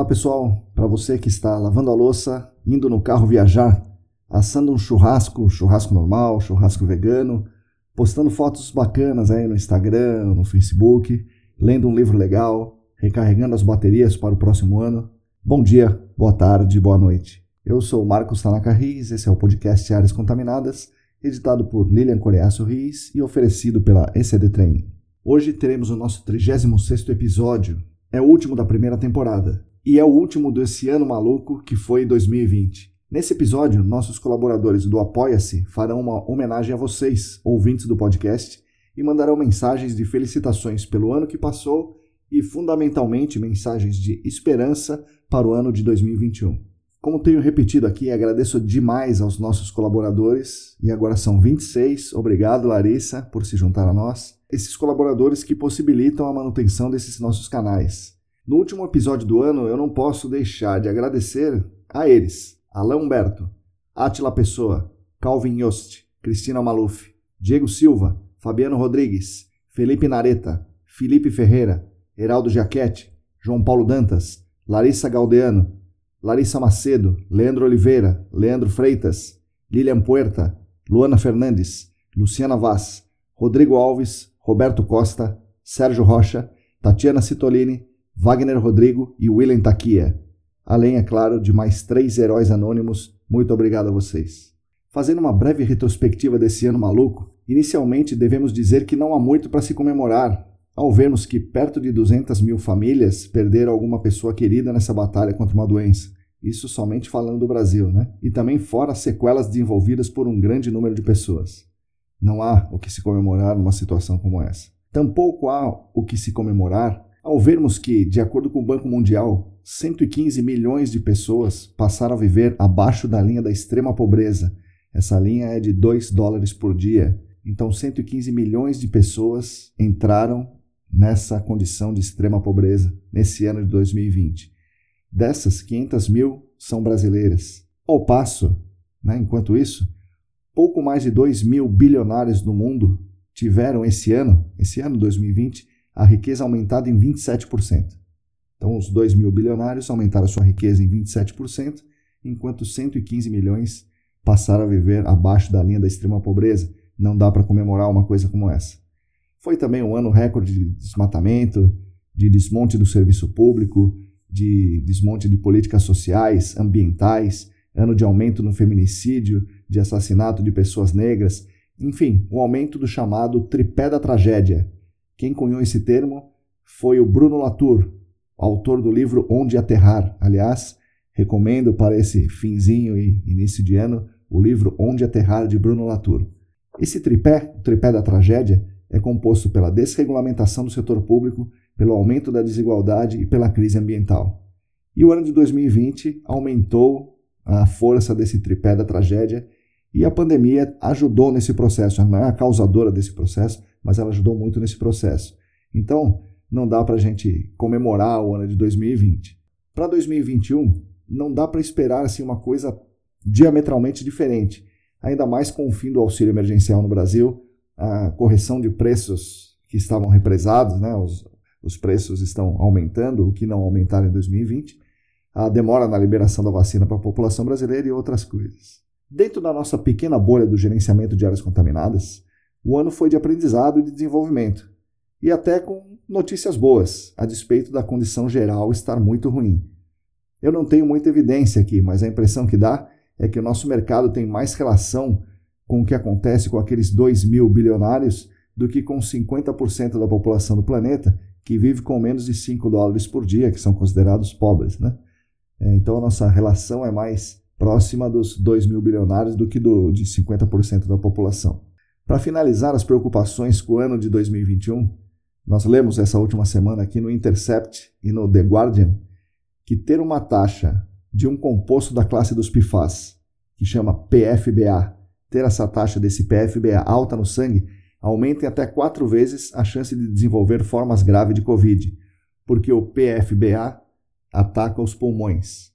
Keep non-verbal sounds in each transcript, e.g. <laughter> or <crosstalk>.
Olá pessoal, para você que está lavando a louça, indo no carro viajar, assando um churrasco, churrasco normal, churrasco vegano, postando fotos bacanas aí no Instagram, no Facebook, lendo um livro legal, recarregando as baterias para o próximo ano. Bom dia, boa tarde, boa noite. Eu sou Marcos Tanaka Riz, esse é o podcast Áreas Contaminadas, editado por Lilian Coreaço Riz e oferecido pela ECD Training. Hoje teremos o nosso 36º episódio, é o último da primeira temporada e é o último desse ano maluco que foi 2020. Nesse episódio, nossos colaboradores do Apoia-se farão uma homenagem a vocês, ouvintes do podcast, e mandarão mensagens de felicitações pelo ano que passou e, fundamentalmente, mensagens de esperança para o ano de 2021. Como tenho repetido aqui, agradeço demais aos nossos colaboradores, e agora são 26. Obrigado, Larissa, por se juntar a nós. Esses colaboradores que possibilitam a manutenção desses nossos canais. No último episódio do ano, eu não posso deixar de agradecer a eles: Alain Humberto, Atila Pessoa, Calvin Yost, Cristina Maluf, Diego Silva, Fabiano Rodrigues, Felipe Nareta, Felipe Ferreira, Heraldo Jaquete, João Paulo Dantas, Larissa Galdeano, Larissa Macedo, Leandro Oliveira, Leandro Freitas, Lilian Puerta, Luana Fernandes, Luciana Vaz, Rodrigo Alves, Roberto Costa, Sérgio Rocha, Tatiana Citolini, Wagner Rodrigo e William Taquia. Além, é claro, de mais três heróis anônimos, muito obrigado a vocês. Fazendo uma breve retrospectiva desse ano maluco, inicialmente devemos dizer que não há muito para se comemorar, ao vermos que perto de 200 mil famílias perderam alguma pessoa querida nessa batalha contra uma doença. Isso somente falando do Brasil, né? E também fora as sequelas desenvolvidas por um grande número de pessoas. Não há o que se comemorar numa situação como essa. Tampouco há o que se comemorar ao vermos que, de acordo com o Banco Mundial, 115 milhões de pessoas passaram a viver abaixo da linha da extrema pobreza, essa linha é de 2 dólares por dia. Então, 115 milhões de pessoas entraram nessa condição de extrema pobreza nesse ano de 2020. Dessas, 500 mil são brasileiras. Ao passo, né, enquanto isso, pouco mais de 2 mil bilionários no mundo tiveram esse ano, esse ano 2020, a riqueza aumentada em 27%. Então, os 2 mil bilionários aumentaram sua riqueza em 27%, enquanto 115 milhões passaram a viver abaixo da linha da extrema pobreza. Não dá para comemorar uma coisa como essa. Foi também um ano recorde de desmatamento, de desmonte do serviço público, de desmonte de políticas sociais, ambientais, ano de aumento no feminicídio, de assassinato de pessoas negras, enfim, o um aumento do chamado tripé da tragédia, quem cunhou esse termo foi o Bruno Latour, autor do livro Onde Aterrar. Aliás, recomendo para esse finzinho e início de ano o livro Onde Aterrar de Bruno Latour. Esse tripé, o tripé da tragédia, é composto pela desregulamentação do setor público, pelo aumento da desigualdade e pela crise ambiental. E o ano de 2020 aumentou a força desse tripé da tragédia e a pandemia ajudou nesse processo, não é a causadora desse processo, mas ela ajudou muito nesse processo. Então, não dá para a gente comemorar o ano de 2020. Para 2021, não dá para esperar assim, uma coisa diametralmente diferente, ainda mais com o fim do auxílio emergencial no Brasil, a correção de preços que estavam represados, né, os, os preços estão aumentando, o que não aumentaram em 2020, a demora na liberação da vacina para a população brasileira e outras coisas. Dentro da nossa pequena bolha do gerenciamento de áreas contaminadas, o ano foi de aprendizado e de desenvolvimento, e até com notícias boas, a despeito da condição geral estar muito ruim. Eu não tenho muita evidência aqui, mas a impressão que dá é que o nosso mercado tem mais relação com o que acontece com aqueles 2 mil bilionários do que com 50% da população do planeta que vive com menos de 5 dólares por dia, que são considerados pobres. Né? É, então a nossa relação é mais próxima dos 2 mil bilionários do que do, de 50% da população. Para finalizar as preocupações com o ano de 2021, nós lemos essa última semana aqui no Intercept e no The Guardian que ter uma taxa de um composto da classe dos PFAS, que chama PFBA, ter essa taxa desse PFBA alta no sangue, aumenta em até quatro vezes a chance de desenvolver formas graves de Covid, porque o PFBA ataca os pulmões.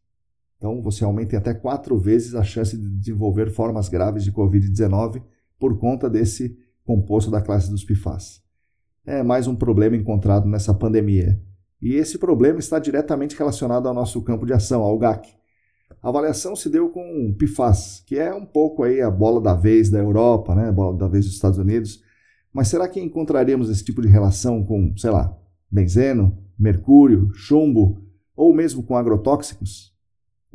Então, você aumenta em até quatro vezes a chance de desenvolver formas graves de Covid-19 por conta desse composto da classe dos PFAS. É mais um problema encontrado nessa pandemia. E esse problema está diretamente relacionado ao nosso campo de ação, ao GAC. A avaliação se deu com PFAS, que é um pouco aí a bola da vez da Europa, né? a bola da vez dos Estados Unidos. Mas será que encontraríamos esse tipo de relação com, sei lá, benzeno, mercúrio, chumbo ou mesmo com agrotóxicos?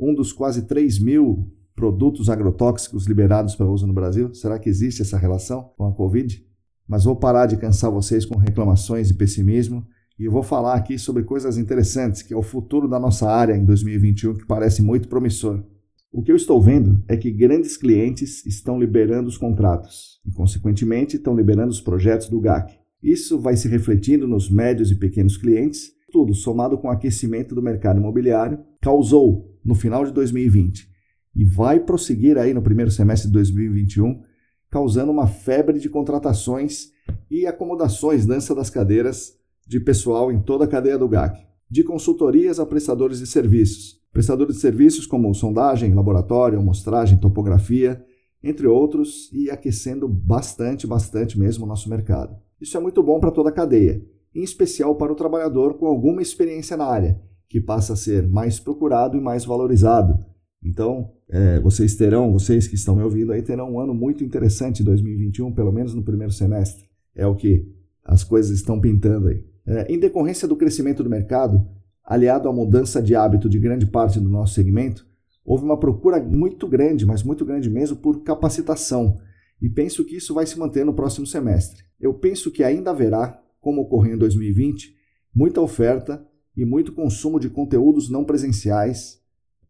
um dos quase 3 mil produtos agrotóxicos liberados para uso no Brasil? Será que existe essa relação com a Covid? Mas vou parar de cansar vocês com reclamações e pessimismo e vou falar aqui sobre coisas interessantes, que é o futuro da nossa área em 2021, que parece muito promissor. O que eu estou vendo é que grandes clientes estão liberando os contratos e, consequentemente, estão liberando os projetos do GAC. Isso vai se refletindo nos médios e pequenos clientes tudo, somado com o aquecimento do mercado imobiliário, causou no final de 2020 e vai prosseguir aí no primeiro semestre de 2021, causando uma febre de contratações e acomodações, dança das cadeiras de pessoal em toda a cadeia do GAC, de consultorias a prestadores de serviços. Prestadores de serviços como sondagem, laboratório, amostragem, topografia, entre outros, e aquecendo bastante, bastante mesmo o nosso mercado. Isso é muito bom para toda a cadeia em especial para o trabalhador com alguma experiência na área, que passa a ser mais procurado e mais valorizado. Então, é, vocês terão, vocês que estão me ouvindo aí, terão um ano muito interessante em 2021, pelo menos no primeiro semestre. É o que as coisas estão pintando aí. É, em decorrência do crescimento do mercado, aliado à mudança de hábito de grande parte do nosso segmento, houve uma procura muito grande, mas muito grande mesmo, por capacitação. E penso que isso vai se manter no próximo semestre. Eu penso que ainda haverá como ocorreu em 2020, muita oferta e muito consumo de conteúdos não presenciais,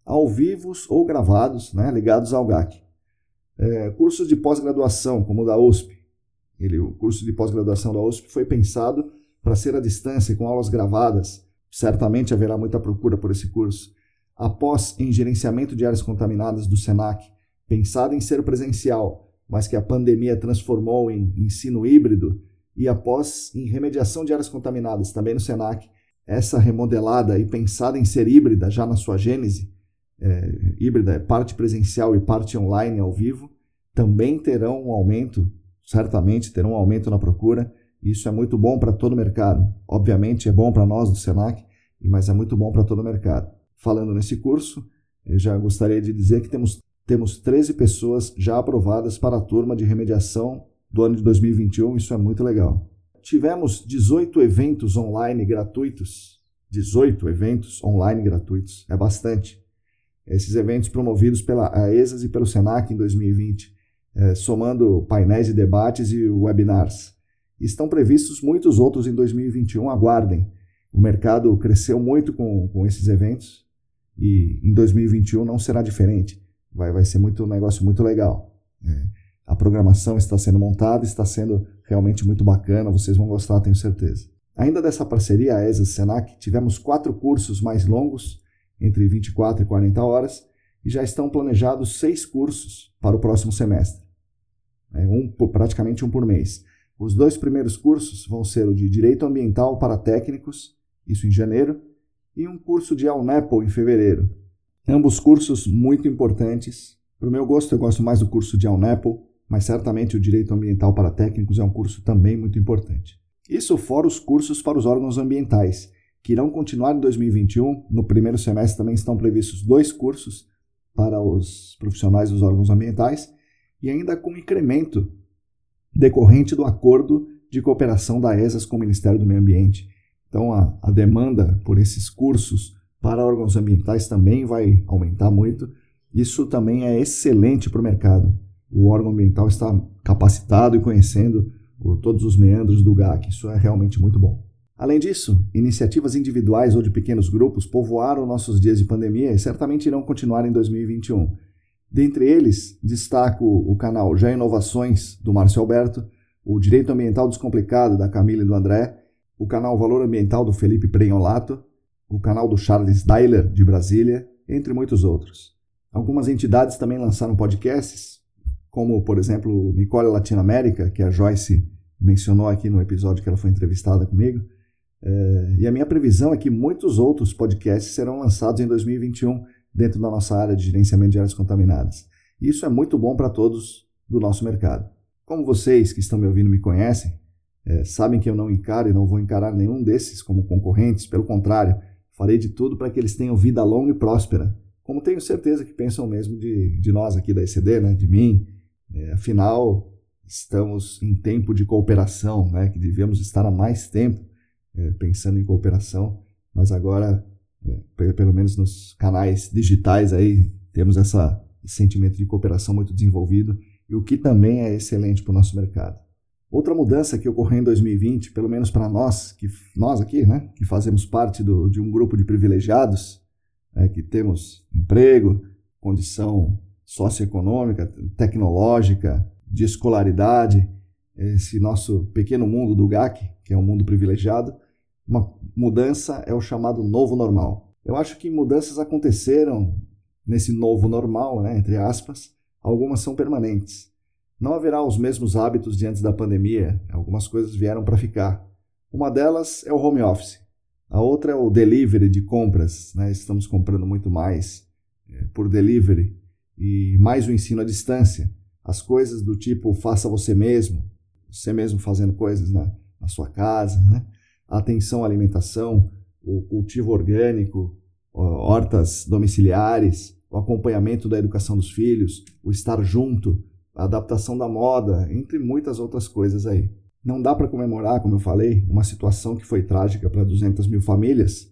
ao vivos ou gravados, né, ligados ao GAC. É, cursos de pós-graduação, como o da USP. Ele, o curso de pós-graduação da USP foi pensado para ser à distância, com aulas gravadas. Certamente haverá muita procura por esse curso. Após em gerenciamento de áreas contaminadas do SENAC, pensado em ser presencial, mas que a pandemia transformou em ensino híbrido, e após em remediação de áreas contaminadas, também no SENAC, essa remodelada e pensada em ser híbrida já na sua gênese, é, híbrida é parte presencial e parte online ao vivo, também terão um aumento, certamente terão um aumento na procura. Isso é muito bom para todo o mercado. Obviamente é bom para nós do SENAC, mas é muito bom para todo o mercado. Falando nesse curso, eu já gostaria de dizer que temos, temos 13 pessoas já aprovadas para a turma de remediação do ano de 2021, isso é muito legal. Tivemos 18 eventos online gratuitos. 18 eventos online gratuitos, é bastante. Esses eventos promovidos pela AESAS e pelo SENAC em 2020, é, somando painéis de debates e webinars. Estão previstos muitos outros em 2021, aguardem. O mercado cresceu muito com, com esses eventos e em 2021 não será diferente. Vai, vai ser muito, um negócio muito legal. É. A programação está sendo montada, está sendo realmente muito bacana, vocês vão gostar, tenho certeza. Ainda dessa parceria, a ESA Senac, tivemos quatro cursos mais longos, entre 24 e 40 horas, e já estão planejados seis cursos para o próximo semestre. É um, praticamente um por mês. Os dois primeiros cursos vão ser o de Direito Ambiental para Técnicos, isso em janeiro, e um curso de AUNEPO em fevereiro. Ambos cursos muito importantes. Para o meu gosto, eu gosto mais do curso de AUNEPO, mas certamente o direito ambiental para técnicos é um curso também muito importante. Isso fora os cursos para os órgãos ambientais, que irão continuar em 2021. No primeiro semestre também estão previstos dois cursos para os profissionais dos órgãos ambientais e ainda com incremento decorrente do acordo de cooperação da ESAS com o Ministério do Meio Ambiente. Então, a, a demanda por esses cursos para órgãos ambientais também vai aumentar muito. Isso também é excelente para o mercado o órgão ambiental está capacitado e conhecendo todos os meandros do GAC. Isso é realmente muito bom. Além disso, iniciativas individuais ou de pequenos grupos povoaram nossos dias de pandemia e certamente irão continuar em 2021. Dentre eles, destaco o canal Já Inovações, do Márcio Alberto, o Direito Ambiental Descomplicado, da Camila e do André, o canal Valor Ambiental, do Felipe Prenholato, o canal do Charles Dyler, de Brasília, entre muitos outros. Algumas entidades também lançaram podcasts, como, por exemplo, Nicole Latinoamérica, que a Joyce mencionou aqui no episódio que ela foi entrevistada comigo. É, e a minha previsão é que muitos outros podcasts serão lançados em 2021 dentro da nossa área de gerenciamento de áreas contaminadas. E isso é muito bom para todos do nosso mercado. Como vocês que estão me ouvindo me conhecem, é, sabem que eu não encaro e não vou encarar nenhum desses como concorrentes, pelo contrário, farei de tudo para que eles tenham vida longa e próspera, como tenho certeza que pensam mesmo de, de nós aqui da ECD, né, de mim. É, afinal, estamos em tempo de cooperação, né, que devemos estar há mais tempo é, pensando em cooperação, mas agora, é, pelo menos nos canais digitais aí, temos essa, esse sentimento de cooperação muito desenvolvido, e o que também é excelente para o nosso mercado. Outra mudança que ocorreu em 2020, pelo menos para nós, que nós aqui, né, que fazemos parte do, de um grupo de privilegiados, né, que temos emprego, condição socioeconômica, tecnológica, de escolaridade, esse nosso pequeno mundo do GAC, que é um mundo privilegiado, uma mudança é o chamado novo normal. Eu acho que mudanças aconteceram nesse novo normal, né, entre aspas, algumas são permanentes. Não haverá os mesmos hábitos de antes da pandemia, algumas coisas vieram para ficar. Uma delas é o home office, a outra é o delivery de compras. Né? Estamos comprando muito mais é, por delivery e mais o ensino à distância. As coisas do tipo faça você mesmo, você mesmo fazendo coisas na, na sua casa, né? a atenção à alimentação, o cultivo orgânico, hortas domiciliares, o acompanhamento da educação dos filhos, o estar junto, a adaptação da moda, entre muitas outras coisas aí. Não dá para comemorar, como eu falei, uma situação que foi trágica para 200 mil famílias,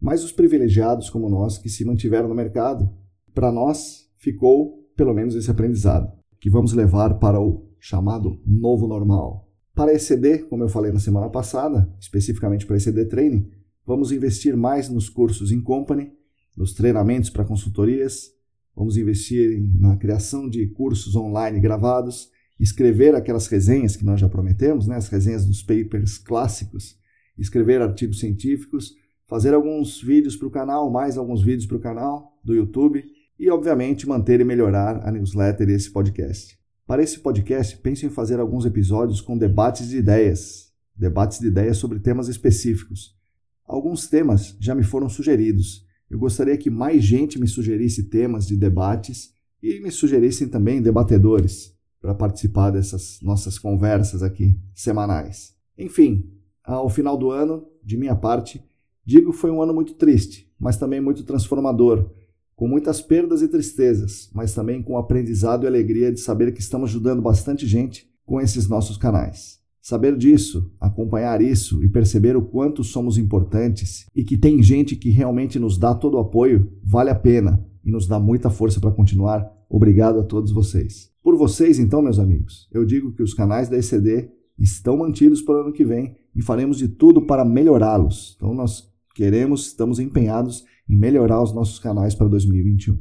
mas os privilegiados como nós que se mantiveram no mercado, para nós ficou pelo menos esse aprendizado, que vamos levar para o chamado novo normal. Para ECD, como eu falei na semana passada, especificamente para ECD Training, vamos investir mais nos cursos em company, nos treinamentos para consultorias, Vamos investir na criação de cursos online gravados, escrever aquelas resenhas que nós já prometemos, né? as resenhas dos papers clássicos, escrever artigos científicos, fazer alguns vídeos para o canal, mais alguns vídeos para o canal do YouTube e, obviamente, manter e melhorar a newsletter e esse podcast. Para esse podcast, penso em fazer alguns episódios com debates de ideias, debates de ideias sobre temas específicos. Alguns temas já me foram sugeridos eu gostaria que mais gente me sugerisse temas de debates e me sugerissem também debatedores para participar dessas nossas conversas aqui semanais. Enfim, ao final do ano, de minha parte, digo que foi um ano muito triste, mas também muito transformador, com muitas perdas e tristezas, mas também com aprendizado e alegria de saber que estamos ajudando bastante gente com esses nossos canais. Saber disso, acompanhar isso e perceber o quanto somos importantes e que tem gente que realmente nos dá todo o apoio, vale a pena e nos dá muita força para continuar. Obrigado a todos vocês. Por vocês, então, meus amigos, eu digo que os canais da ECD estão mantidos para o ano que vem e faremos de tudo para melhorá-los. Então, nós queremos, estamos empenhados em melhorar os nossos canais para 2021.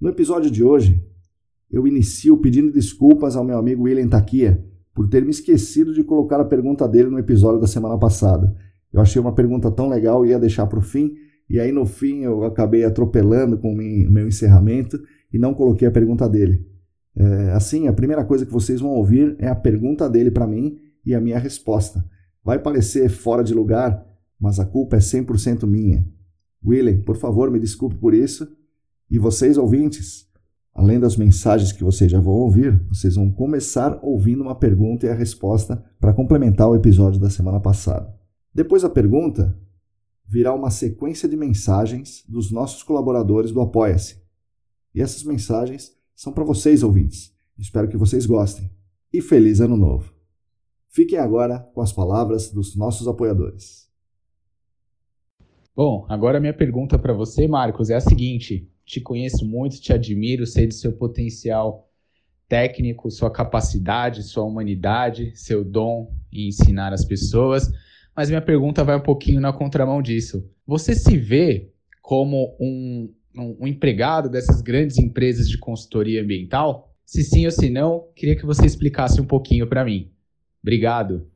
No episódio de hoje, eu inicio pedindo desculpas ao meu amigo William Taquia por ter me esquecido de colocar a pergunta dele no episódio da semana passada. Eu achei uma pergunta tão legal e ia deixar para o fim, e aí no fim eu acabei atropelando com o meu encerramento e não coloquei a pergunta dele. É, assim, a primeira coisa que vocês vão ouvir é a pergunta dele para mim e a minha resposta. Vai parecer fora de lugar, mas a culpa é 100% minha. William, por favor, me desculpe por isso. E vocês, ouvintes, Além das mensagens que vocês já vão ouvir, vocês vão começar ouvindo uma pergunta e a resposta para complementar o episódio da semana passada. Depois da pergunta, virá uma sequência de mensagens dos nossos colaboradores do Apoia-se. E essas mensagens são para vocês, ouvintes. Espero que vocês gostem. E feliz Ano Novo! Fiquem agora com as palavras dos nossos apoiadores. Bom, agora a minha pergunta para você, Marcos, é a seguinte: te conheço muito, te admiro, sei do seu potencial técnico, sua capacidade, sua humanidade, seu dom em ensinar as pessoas. Mas minha pergunta vai um pouquinho na contramão disso. Você se vê como um um, um empregado dessas grandes empresas de consultoria ambiental? Se sim ou se não, queria que você explicasse um pouquinho para mim. Obrigado.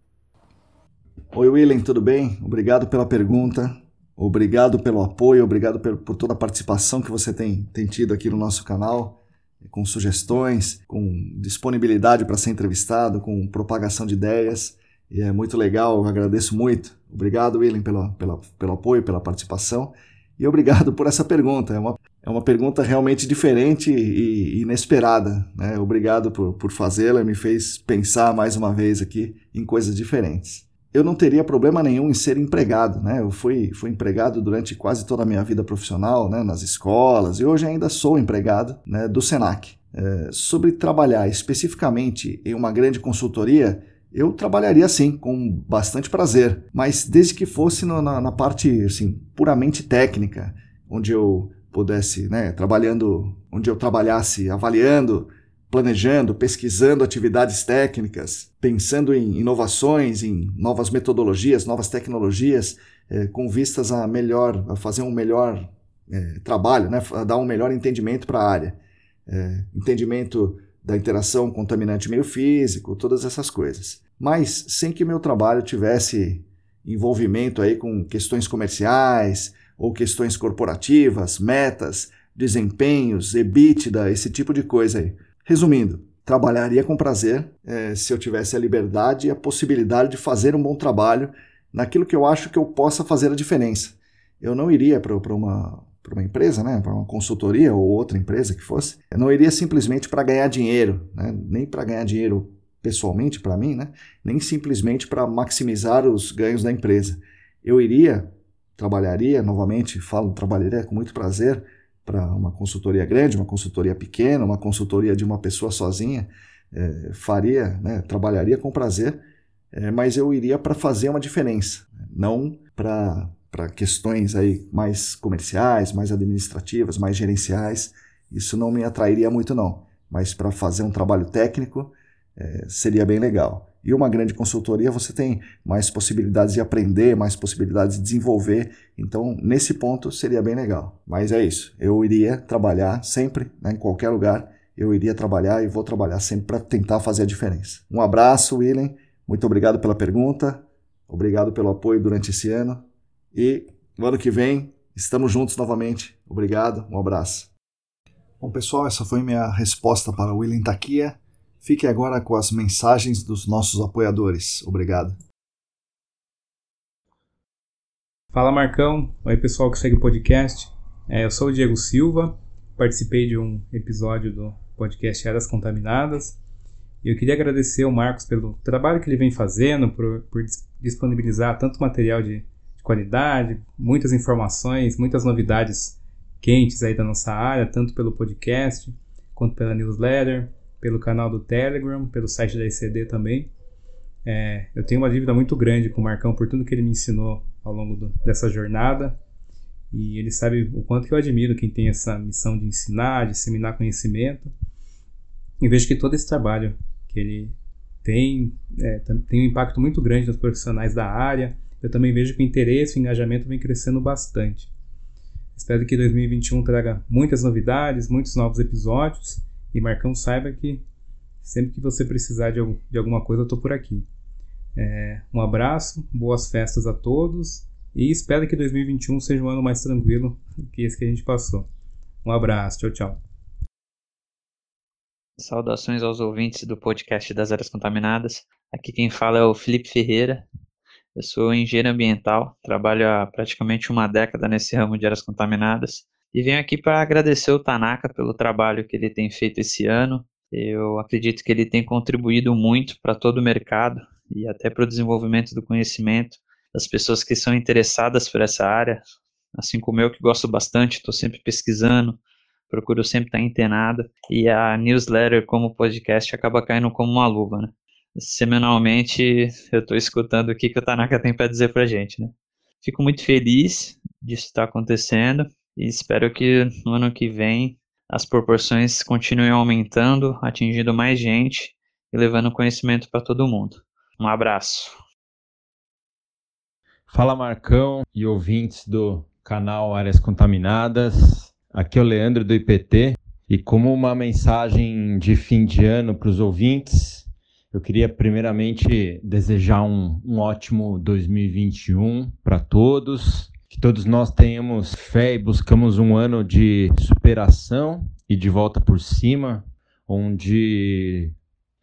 Oi, William, tudo bem? Obrigado pela pergunta, obrigado pelo apoio, obrigado por toda a participação que você tem, tem tido aqui no nosso canal, com sugestões, com disponibilidade para ser entrevistado, com propagação de ideias. E é muito legal, agradeço muito. Obrigado, William, pelo, pelo, pelo apoio, pela participação. E obrigado por essa pergunta. É uma, é uma pergunta realmente diferente e inesperada. Né? Obrigado por, por fazê-la, me fez pensar mais uma vez aqui em coisas diferentes. Eu não teria problema nenhum em ser empregado. Né? Eu fui, fui empregado durante quase toda a minha vida profissional, né? nas escolas, e hoje ainda sou empregado né? do SENAC. É, sobre trabalhar especificamente em uma grande consultoria, eu trabalharia sim, com bastante prazer, mas desde que fosse na, na parte assim, puramente técnica, onde eu pudesse, né, trabalhando, onde eu trabalhasse avaliando, planejando, pesquisando atividades técnicas, pensando em inovações, em novas metodologias, novas tecnologias, é, com vistas a melhor, a fazer um melhor é, trabalho, né, a dar um melhor entendimento para a área, é, entendimento da interação contaminante meio físico, todas essas coisas. Mas sem que meu trabalho tivesse envolvimento aí com questões comerciais ou questões corporativas, metas, desempenhos, EBITDA, esse tipo de coisa aí. Resumindo, trabalharia com prazer é, se eu tivesse a liberdade e a possibilidade de fazer um bom trabalho naquilo que eu acho que eu possa fazer a diferença. Eu não iria para uma uma empresa, né, para uma consultoria ou outra empresa que fosse, eu não iria simplesmente para ganhar dinheiro, né, nem para ganhar dinheiro pessoalmente para mim, né, nem simplesmente para maximizar os ganhos da empresa. Eu iria, trabalharia, novamente falo, trabalharia com muito prazer para uma consultoria grande, uma consultoria pequena, uma consultoria de uma pessoa sozinha, é, faria, né, trabalharia com prazer, é, mas eu iria para fazer uma diferença, não para para questões aí mais comerciais, mais administrativas, mais gerenciais, isso não me atrairia muito não. Mas para fazer um trabalho técnico é, seria bem legal. E uma grande consultoria você tem mais possibilidades de aprender, mais possibilidades de desenvolver. Então, nesse ponto seria bem legal. Mas é isso. Eu iria trabalhar sempre, né, em qualquer lugar. Eu iria trabalhar e vou trabalhar sempre para tentar fazer a diferença. Um abraço, William. Muito obrigado pela pergunta. Obrigado pelo apoio durante esse ano. E no ano que vem estamos juntos novamente. Obrigado, um abraço. Bom, pessoal, essa foi minha resposta para o William Taquia. Fique agora com as mensagens dos nossos apoiadores. Obrigado. Fala Marcão, oi pessoal que segue o podcast. É, eu sou o Diego Silva, participei de um episódio do podcast Eras Contaminadas. E eu queria agradecer ao Marcos pelo trabalho que ele vem fazendo, por, por disponibilizar tanto material de qualidade, muitas informações, muitas novidades quentes aí da nossa área, tanto pelo podcast quanto pela newsletter, pelo canal do Telegram, pelo site da ECD também. É, eu tenho uma dívida muito grande com o Marcão por tudo que ele me ensinou ao longo do, dessa jornada. E ele sabe o quanto que eu admiro quem tem essa missão de ensinar, de disseminar conhecimento. E vejo que todo esse trabalho que ele tem é, tem um impacto muito grande nos profissionais da área, eu também vejo que o interesse e o engajamento vem crescendo bastante. Espero que 2021 traga muitas novidades, muitos novos episódios e Marcão saiba que sempre que você precisar de, de alguma coisa eu estou por aqui. É, um abraço, boas festas a todos e espero que 2021 seja um ano mais tranquilo que esse que a gente passou. Um abraço, tchau, tchau. Saudações aos ouvintes do podcast das Áreas Contaminadas. Aqui quem fala é o Felipe Ferreira, eu sou engenheiro ambiental, trabalho há praticamente uma década nesse ramo de áreas contaminadas e venho aqui para agradecer o Tanaka pelo trabalho que ele tem feito esse ano. Eu acredito que ele tem contribuído muito para todo o mercado e até para o desenvolvimento do conhecimento das pessoas que são interessadas por essa área, assim como eu que gosto bastante, estou sempre pesquisando, procuro sempre estar antenado e a newsletter como podcast acaba caindo como uma luva, né? semanalmente eu estou escutando o que, que o Tanaka tem para dizer para gente, né? Fico muito feliz disso estar tá acontecendo e espero que no ano que vem as proporções continuem aumentando, atingindo mais gente e levando conhecimento para todo mundo. Um abraço. Fala Marcão e ouvintes do canal Áreas Contaminadas. Aqui é o Leandro do IPT e como uma mensagem de fim de ano para os ouvintes, eu queria primeiramente desejar um, um ótimo 2021 para todos, que todos nós tenhamos fé e buscamos um ano de superação e de volta por cima, onde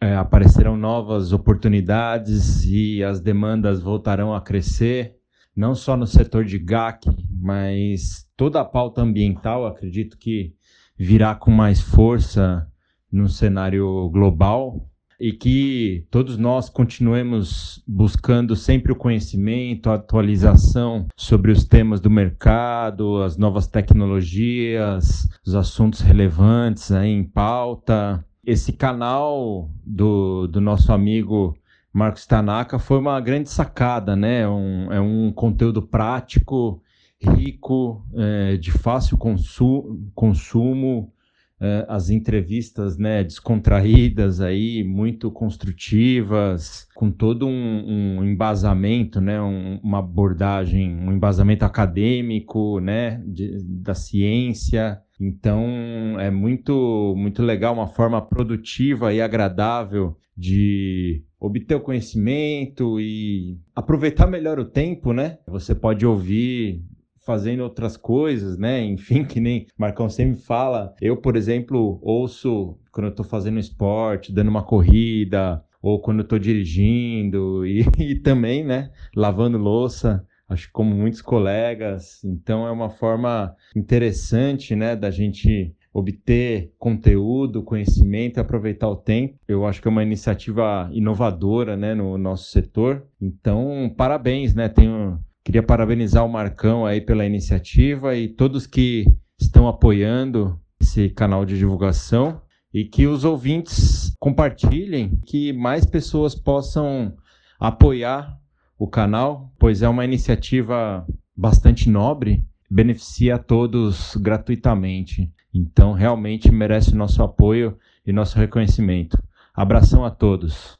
é, aparecerão novas oportunidades e as demandas voltarão a crescer, não só no setor de GAC, mas toda a pauta ambiental, acredito que virá com mais força no cenário global e que todos nós continuemos buscando sempre o conhecimento, a atualização sobre os temas do mercado, as novas tecnologias, os assuntos relevantes aí em pauta. Esse canal do, do nosso amigo Marcos Tanaka foi uma grande sacada, né? Um, é um conteúdo prático, rico, é, de fácil consu consumo, uh, as entrevistas né, descontraídas aí, muito construtivas, com todo um, um embasamento, né, um, uma abordagem, um embasamento acadêmico, né, de, da ciência. Então é muito muito legal, uma forma produtiva e agradável de obter o conhecimento e aproveitar melhor o tempo, né? Você pode ouvir fazendo outras coisas, né? <laughs> Enfim, que nem Marcão sempre fala. Eu, por exemplo, ouço quando eu tô fazendo esporte, dando uma corrida, ou quando eu tô dirigindo, <laughs> e, e também, né, lavando louça acho que como muitos colegas. Então é uma forma interessante, né, da gente obter conteúdo, conhecimento e aproveitar o tempo. Eu acho que é uma iniciativa inovadora, né, no nosso setor. Então, parabéns, né? Tenho Queria parabenizar o Marcão aí pela iniciativa e todos que estão apoiando esse canal de divulgação e que os ouvintes compartilhem, que mais pessoas possam apoiar o canal, pois é uma iniciativa bastante nobre, beneficia a todos gratuitamente. Então, realmente merece nosso apoio e nosso reconhecimento. Abração a todos.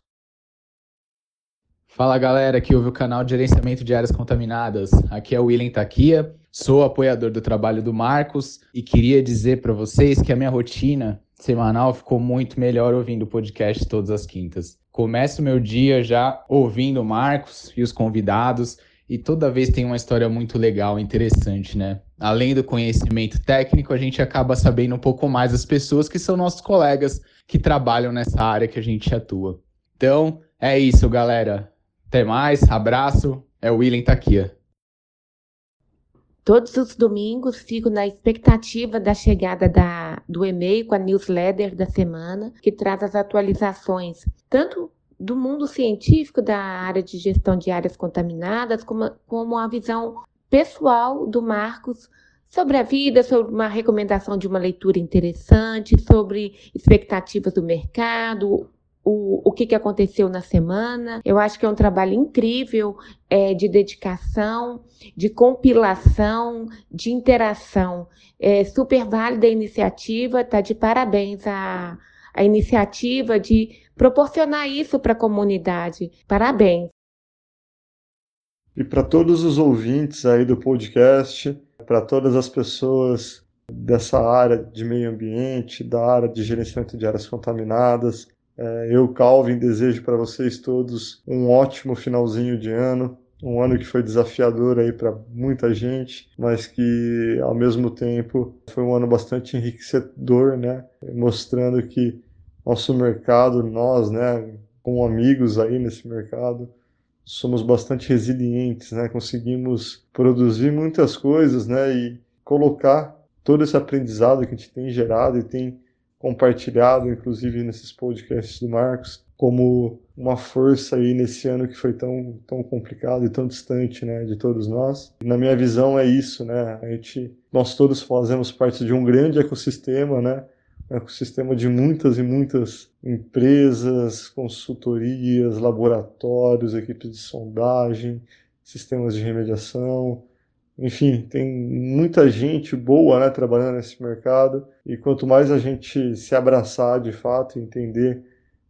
Fala galera, aqui ouve o canal de Gerenciamento de Áreas Contaminadas. Aqui é o William Taquia, sou apoiador do trabalho do Marcos e queria dizer para vocês que a minha rotina semanal ficou muito melhor ouvindo o podcast todas as quintas. Começo meu dia já ouvindo o Marcos e os convidados e toda vez tem uma história muito legal, interessante, né? Além do conhecimento técnico, a gente acaba sabendo um pouco mais das pessoas que são nossos colegas que trabalham nessa área que a gente atua. Então, é isso, galera. Até mais, abraço. É o William Taquia. Todos os domingos fico na expectativa da chegada da, do e-mail com a newsletter da semana, que traz as atualizações tanto do mundo científico da área de gestão de áreas contaminadas, como, como a visão pessoal do Marcos sobre a vida, sobre uma recomendação de uma leitura interessante, sobre expectativas do mercado, o, o que, que aconteceu na semana. Eu acho que é um trabalho incrível é, de dedicação, de compilação, de interação. É super válida a iniciativa, tá de parabéns a, a iniciativa de proporcionar isso para a comunidade. Parabéns. E para todos os ouvintes aí do podcast, para todas as pessoas dessa área de meio ambiente, da área de gerenciamento de áreas contaminadas, eu, Calvin, desejo para vocês todos um ótimo finalzinho de ano, um ano que foi desafiador aí para muita gente, mas que ao mesmo tempo foi um ano bastante enriquecedor, né? Mostrando que nosso mercado, nós, né, como amigos aí nesse mercado, somos bastante resilientes, né? Conseguimos produzir muitas coisas, né, e colocar todo esse aprendizado que a gente tem gerado e tem compartilhado, inclusive nesses podcasts do Marcos, como uma força aí nesse ano que foi tão, tão complicado e tão distante, né, de todos nós. na minha visão é isso, né? A gente, nós todos fazemos parte de um grande ecossistema, né? Um ecossistema de muitas e muitas empresas, consultorias, laboratórios, equipes de sondagem, sistemas de remediação, enfim, tem muita gente boa né, trabalhando nesse mercado e quanto mais a gente se abraçar de fato entender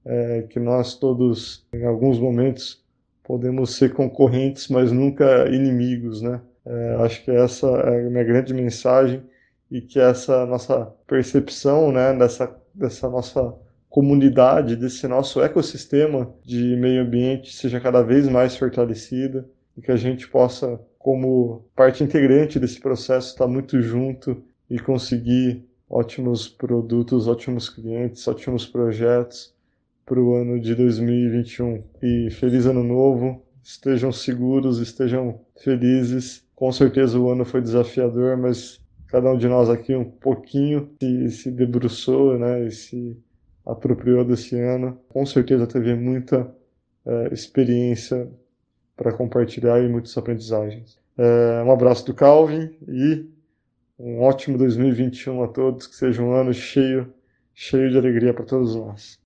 é, que nós todos, em alguns momentos, podemos ser concorrentes, mas nunca inimigos, né? É, acho que essa é a minha grande mensagem e que essa nossa percepção, né, dessa, dessa nossa comunidade, desse nosso ecossistema de meio ambiente seja cada vez mais fortalecida e que a gente possa, como parte integrante desse processo, estar muito junto e conseguir ótimos produtos, ótimos clientes, ótimos projetos para o ano de 2021. E feliz ano novo, estejam seguros, estejam felizes. Com certeza o ano foi desafiador, mas cada um de nós aqui um pouquinho se, se debruçou né, e se apropriou desse ano. Com certeza teve muita é, experiência para compartilhar e muitas aprendizagens. É, um abraço do Calvin e um ótimo 2021 a todos, que seja um ano cheio, cheio de alegria para todos nós.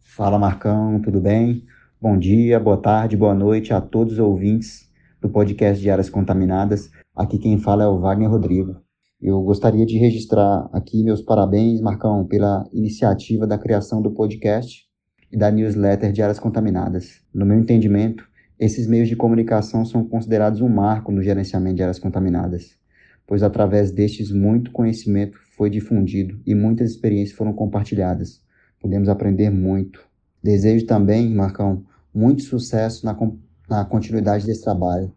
Fala Marcão, tudo bem? Bom dia, boa tarde, boa noite a todos os ouvintes do podcast de Áreas Contaminadas. Aqui quem fala é o Wagner Rodrigo. Eu gostaria de registrar aqui meus parabéns, Marcão, pela iniciativa da criação do podcast e da newsletter de Áreas Contaminadas. No meu entendimento, esses meios de comunicação são considerados um marco no gerenciamento de áreas contaminadas pois através destes muito conhecimento foi difundido e muitas experiências foram compartilhadas. Podemos aprender muito. Desejo também, Marcão, muito sucesso na, na continuidade desse trabalho.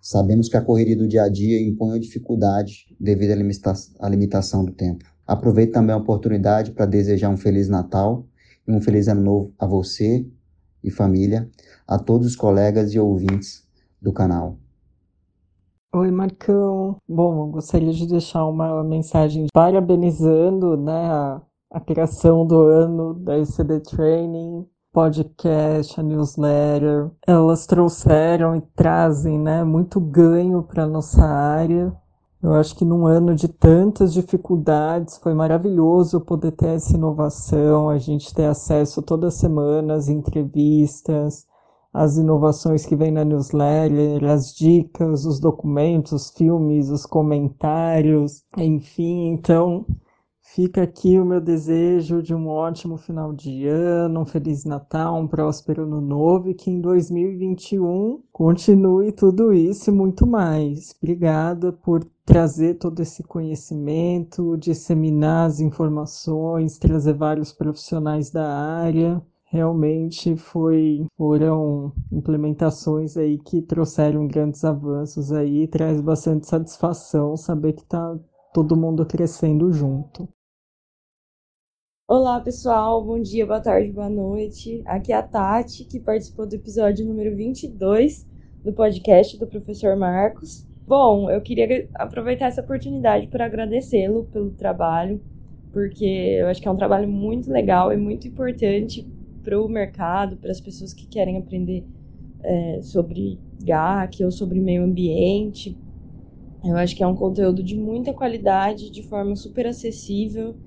Sabemos que a correria do dia a dia impõe dificuldade devido à, limita à limitação do tempo. Aproveito também a oportunidade para desejar um Feliz Natal um Feliz Ano Novo a você e família, a todos os colegas e ouvintes do canal. Oi, Marcão. Bom, eu gostaria de deixar uma mensagem parabenizando né, a, a criação do ano da ECD Training, podcast, a newsletter. Elas trouxeram e trazem né, muito ganho para nossa área. Eu acho que num ano de tantas dificuldades foi maravilhoso poder ter essa inovação, a gente ter acesso todas as semanas, entrevistas, as inovações que vem na newsletter, as dicas, os documentos, os filmes, os comentários, enfim. Então, fica aqui o meu desejo de um ótimo final de ano, um feliz Natal, um próspero ano novo e que em 2021 continue tudo isso e muito mais. Obrigada por trazer todo esse conhecimento, disseminar as informações, trazer vários profissionais da área realmente foi, foram implementações aí que trouxeram grandes avanços aí, traz bastante satisfação saber que está todo mundo crescendo junto. Olá pessoal, bom dia, boa tarde, boa noite. Aqui é a Tati, que participou do episódio número 22 do podcast do professor Marcos. Bom, eu queria aproveitar essa oportunidade para agradecê-lo pelo trabalho, porque eu acho que é um trabalho muito legal e muito importante para o mercado, para as pessoas que querem aprender é, sobre GAC ou sobre meio ambiente. Eu acho que é um conteúdo de muita qualidade, de forma super acessível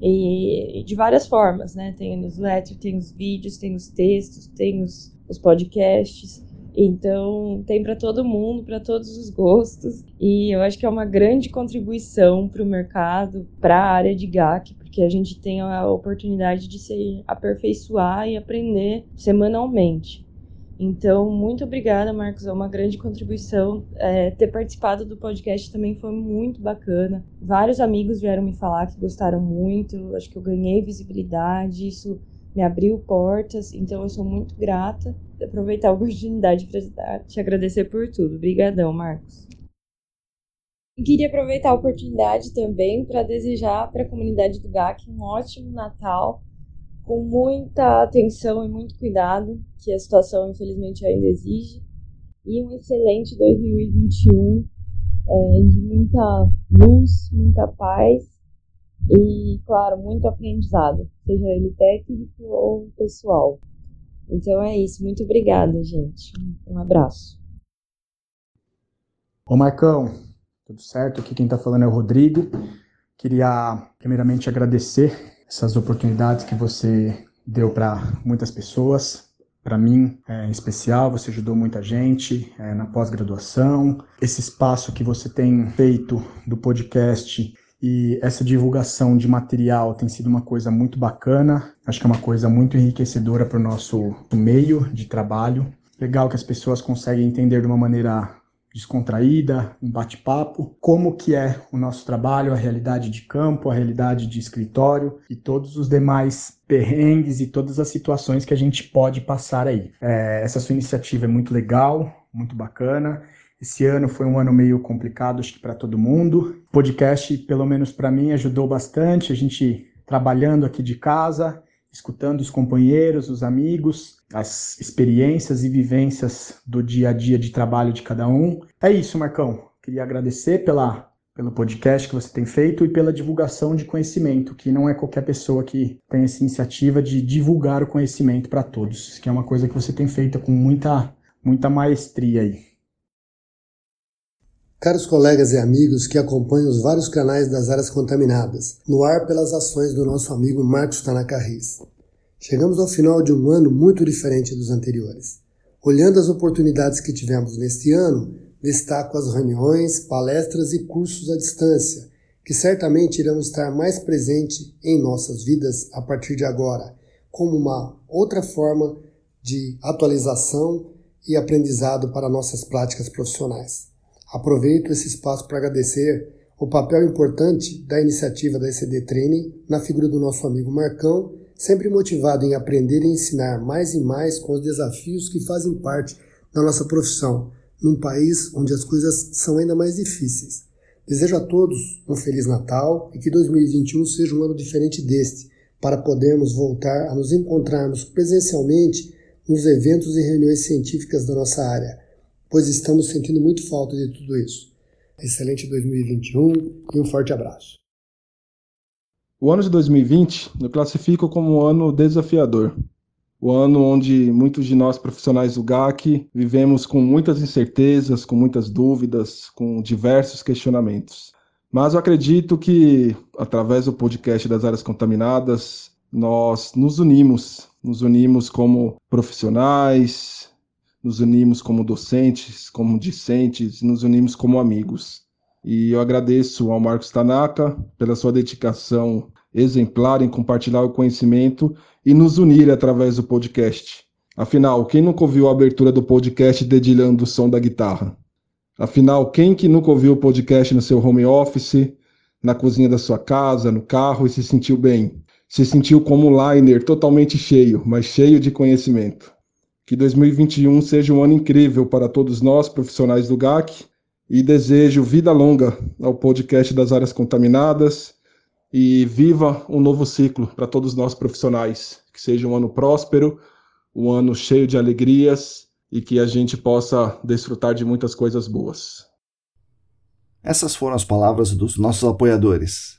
e, e de várias formas, né? Tem a newsletter, tem os vídeos, tem os textos, tem os, os podcasts. Então, tem para todo mundo, para todos os gostos. E eu acho que é uma grande contribuição para o mercado, para a área de GAC, porque a gente tem a oportunidade de se aperfeiçoar e aprender semanalmente. Então, muito obrigada, Marcos. É uma grande contribuição. É, ter participado do podcast também foi muito bacana. Vários amigos vieram me falar que gostaram muito. Acho que eu ganhei visibilidade. Isso me abriu portas. Então, eu sou muito grata. Aproveitar a oportunidade para te agradecer por tudo. Obrigadão, Marcos. E queria aproveitar a oportunidade também para desejar para a comunidade do GAC um ótimo Natal, com muita atenção e muito cuidado, que a situação infelizmente ainda exige, e um excelente 2021 é, de muita luz, muita paz e, claro, muito aprendizado, seja ele técnico ou pessoal. Então é isso, muito obrigada, gente. Um abraço. Ô Marcão, tudo certo? Aqui quem está falando é o Rodrigo. Queria primeiramente agradecer essas oportunidades que você deu para muitas pessoas. Para mim, é, em especial, você ajudou muita gente é, na pós-graduação. Esse espaço que você tem feito do podcast e essa divulgação de material tem sido uma coisa muito bacana. Acho que é uma coisa muito enriquecedora para o nosso meio de trabalho. Legal que as pessoas conseguem entender de uma maneira descontraída, um bate-papo, como que é o nosso trabalho, a realidade de campo, a realidade de escritório e todos os demais perrengues e todas as situações que a gente pode passar aí. É, essa sua iniciativa é muito legal, muito bacana. Esse ano foi um ano meio complicado, acho que para todo mundo. O podcast, pelo menos para mim, ajudou bastante. A gente trabalhando aqui de casa, escutando os companheiros, os amigos, as experiências e vivências do dia a dia de trabalho de cada um. É isso, Marcão. Queria agradecer pela pelo podcast que você tem feito e pela divulgação de conhecimento, que não é qualquer pessoa que tem essa iniciativa de divulgar o conhecimento para todos, que é uma coisa que você tem feito com muita muita maestria aí. Caros colegas e amigos que acompanham os vários canais das áreas contaminadas, no ar pelas ações do nosso amigo Marcos Tanaka. Chegamos ao final de um ano muito diferente dos anteriores. Olhando as oportunidades que tivemos neste ano, destaco as reuniões, palestras e cursos à distância, que certamente irão estar mais presentes em nossas vidas a partir de agora, como uma outra forma de atualização e aprendizado para nossas práticas profissionais. Aproveito esse espaço para agradecer o papel importante da iniciativa da ECD Training na figura do nosso amigo Marcão, sempre motivado em aprender e ensinar mais e mais com os desafios que fazem parte da nossa profissão, num país onde as coisas são ainda mais difíceis. Desejo a todos um Feliz Natal e que 2021 seja um ano diferente deste, para podermos voltar a nos encontrarmos presencialmente nos eventos e reuniões científicas da nossa área pois estamos sentindo muito falta de tudo isso. Excelente 2021 e um forte abraço. O ano de 2020 eu classifico como um ano desafiador. O ano onde muitos de nós profissionais do GAC vivemos com muitas incertezas, com muitas dúvidas, com diversos questionamentos. Mas eu acredito que, através do podcast das áreas contaminadas, nós nos unimos, nos unimos como profissionais, nos unimos como docentes, como discentes, nos unimos como amigos. E eu agradeço ao Marcos Tanaka pela sua dedicação exemplar em compartilhar o conhecimento e nos unir através do podcast. Afinal, quem nunca ouviu a abertura do podcast dedilhando o som da guitarra? Afinal, quem que nunca ouviu o podcast no seu home office, na cozinha da sua casa, no carro e se sentiu bem? Se sentiu como um liner totalmente cheio, mas cheio de conhecimento. Que 2021 seja um ano incrível para todos nós, profissionais do GAC, e desejo vida longa ao podcast das áreas contaminadas e viva um novo ciclo para todos nós profissionais. Que seja um ano próspero, um ano cheio de alegrias e que a gente possa desfrutar de muitas coisas boas. Essas foram as palavras dos nossos apoiadores.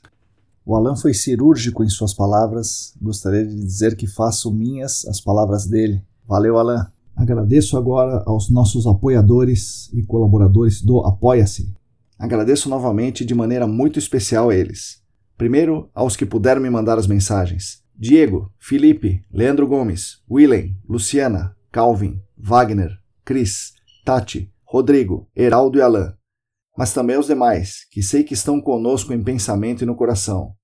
O Alan foi cirúrgico em suas palavras. Gostaria de dizer que faço minhas as palavras dele. Valeu, Alan. Agradeço agora aos nossos apoiadores e colaboradores do Apoia-se. Agradeço novamente de maneira muito especial a eles. Primeiro, aos que puderam me mandar as mensagens: Diego, Felipe, Leandro Gomes, Willem, Luciana, Calvin, Wagner, Cris, Tati, Rodrigo, Heraldo e Alan. Mas também aos demais, que sei que estão conosco em pensamento e no coração.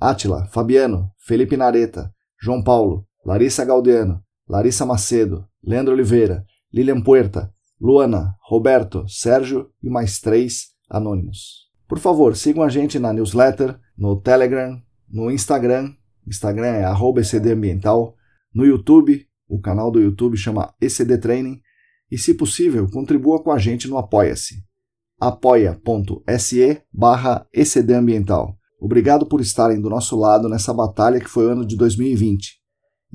Átila, Fabiano, Felipe Nareta, João Paulo, Larissa Galdeano, Larissa Macedo, Leandro Oliveira, Lilian Puerta, Luana, Roberto, Sérgio e mais três anônimos. Por favor, sigam a gente na newsletter, no Telegram, no Instagram, Instagram é @ecdambiental, no YouTube, o canal do YouTube chama ECD Training, e se possível, contribua com a gente no Apoia-se. apoia.se barra ecdambiental. Obrigado por estarem do nosso lado nessa batalha que foi o ano de 2020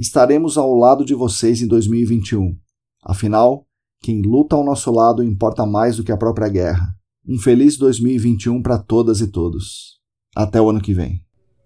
estaremos ao lado de vocês em 2021. Afinal, quem luta ao nosso lado importa mais do que a própria guerra. Um feliz 2021 para todas e todos. Até o ano que vem.